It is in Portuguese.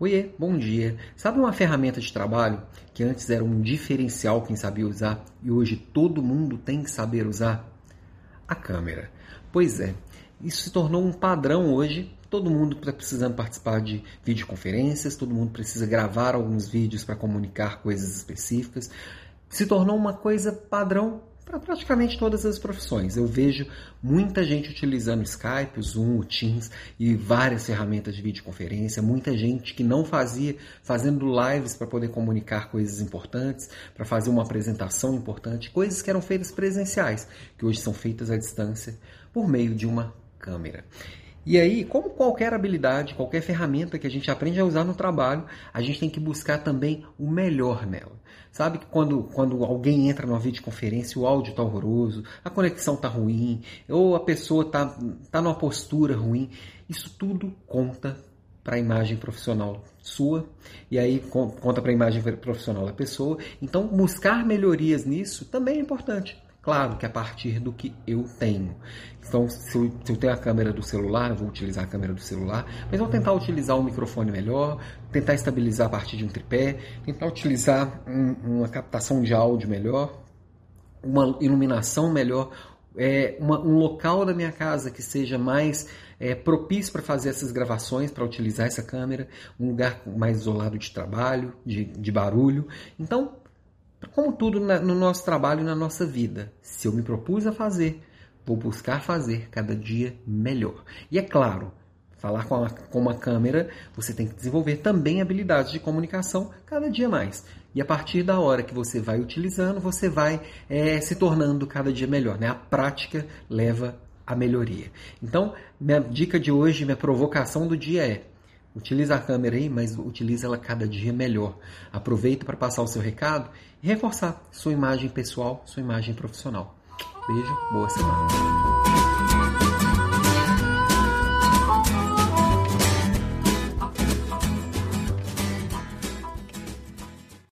Oiê, bom dia. Sabe uma ferramenta de trabalho que antes era um diferencial quem sabia usar e hoje todo mundo tem que saber usar? A câmera. Pois é, isso se tornou um padrão hoje. Todo mundo está precisando participar de videoconferências, todo mundo precisa gravar alguns vídeos para comunicar coisas específicas. Se tornou uma coisa padrão para praticamente todas as profissões. Eu vejo muita gente utilizando o Skype, o Zoom, o Teams e várias ferramentas de videoconferência, muita gente que não fazia, fazendo lives para poder comunicar coisas importantes, para fazer uma apresentação importante, coisas que eram feitas presenciais, que hoje são feitas à distância por meio de uma câmera. E aí, como qualquer habilidade, qualquer ferramenta que a gente aprende a usar no trabalho, a gente tem que buscar também o melhor nela. Sabe que quando, quando alguém entra numa videoconferência, o áudio está horroroso, a conexão está ruim, ou a pessoa está tá numa postura ruim, isso tudo conta para a imagem profissional sua e aí conta para a imagem profissional da pessoa. Então, buscar melhorias nisso também é importante. Claro que a partir do que eu tenho. Então, se eu, se eu, tenho a câmera do celular, eu vou utilizar a câmera do celular, mas vou tentar utilizar um microfone melhor, tentar estabilizar a partir de um tripé, tentar utilizar um, uma captação de áudio melhor, uma iluminação melhor, é, uma, um local da minha casa que seja mais é, propício para fazer essas gravações, para utilizar essa câmera, um lugar mais isolado de trabalho, de, de barulho. Então, como tudo no nosso trabalho e na nossa vida, se eu me propus a fazer, vou buscar fazer cada dia melhor. E é claro, falar com, a, com uma câmera, você tem que desenvolver também habilidades de comunicação cada dia mais. E a partir da hora que você vai utilizando, você vai é, se tornando cada dia melhor. Né? A prática leva à melhoria. Então, minha dica de hoje, minha provocação do dia é Utiliza a câmera aí, mas utiliza ela cada dia melhor. Aproveita para passar o seu recado e reforçar sua imagem pessoal, sua imagem profissional. Beijo, boa semana.